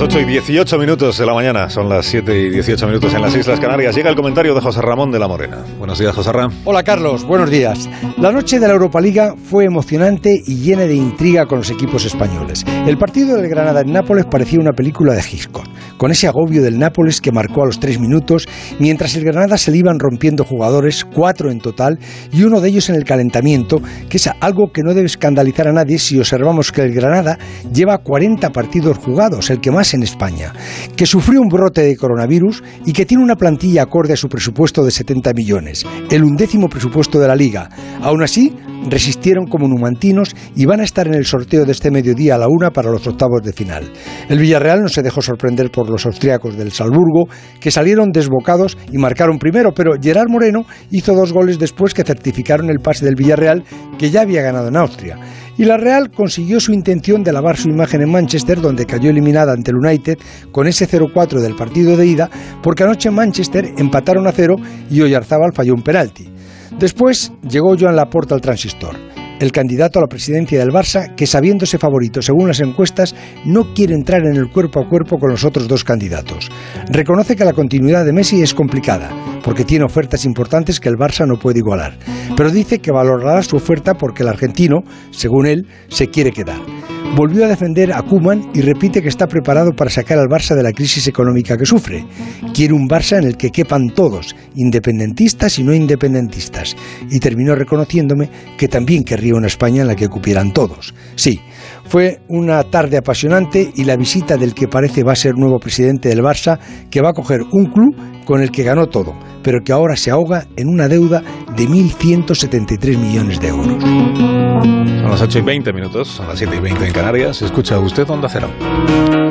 Las 8 y 18 minutos de la mañana, son las 7 y 18 minutos en las Islas Canarias. Llega el comentario de José Ramón de la Morena. Buenos días, José Ramón. Hola, Carlos. Buenos días. La noche de la Europa Liga fue emocionante y llena de intriga con los equipos españoles. El partido del Granada en Nápoles parecía una película de Hitchcock, con ese agobio del Nápoles que marcó a los tres minutos, mientras el Granada se le iban rompiendo jugadores, cuatro en total, y uno de ellos en el calentamiento, que es algo que no debe escandalizar a nadie si observamos que el Granada lleva 40 partidos jugados, el que más en España, que sufrió un brote de coronavirus y que tiene una plantilla acorde a su presupuesto de 70 millones, el undécimo presupuesto de la liga. Aún así, resistieron como numantinos y van a estar en el sorteo de este mediodía a la una para los octavos de final. El Villarreal no se dejó sorprender por los austríacos del Salzburgo, que salieron desbocados y marcaron primero, pero Gerard Moreno hizo dos goles después que certificaron el pase del Villarreal, que ya había ganado en Austria. Y la Real consiguió su intención de lavar su imagen en Manchester, donde cayó eliminada ante el United con ese 0-4 del partido de ida, porque anoche en Manchester empataron a cero y Oyarzábal falló un penalti. Después llegó Joan Laporta al transistor, el candidato a la presidencia del Barça, que sabiéndose favorito según las encuestas, no quiere entrar en el cuerpo a cuerpo con los otros dos candidatos. Reconoce que la continuidad de Messi es complicada, porque tiene ofertas importantes que el Barça no puede igualar, pero dice que valorará su oferta porque el argentino, según él, se quiere quedar volvió a defender a Kuman y repite que está preparado para sacar al Barça de la crisis económica que sufre. Quiere un Barça en el que quepan todos, independentistas y no independentistas. Y terminó reconociéndome que también querría una España en la que cupieran todos. Sí, fue una tarde apasionante y la visita del que parece va a ser nuevo presidente del Barça, que va a coger un club con el que ganó todo, pero que ahora se ahoga en una deuda de 1.173 millones de euros. Son las 8 y 20 minutos, son las 7 y 20 en Canarias. Escucha usted Onda Cero.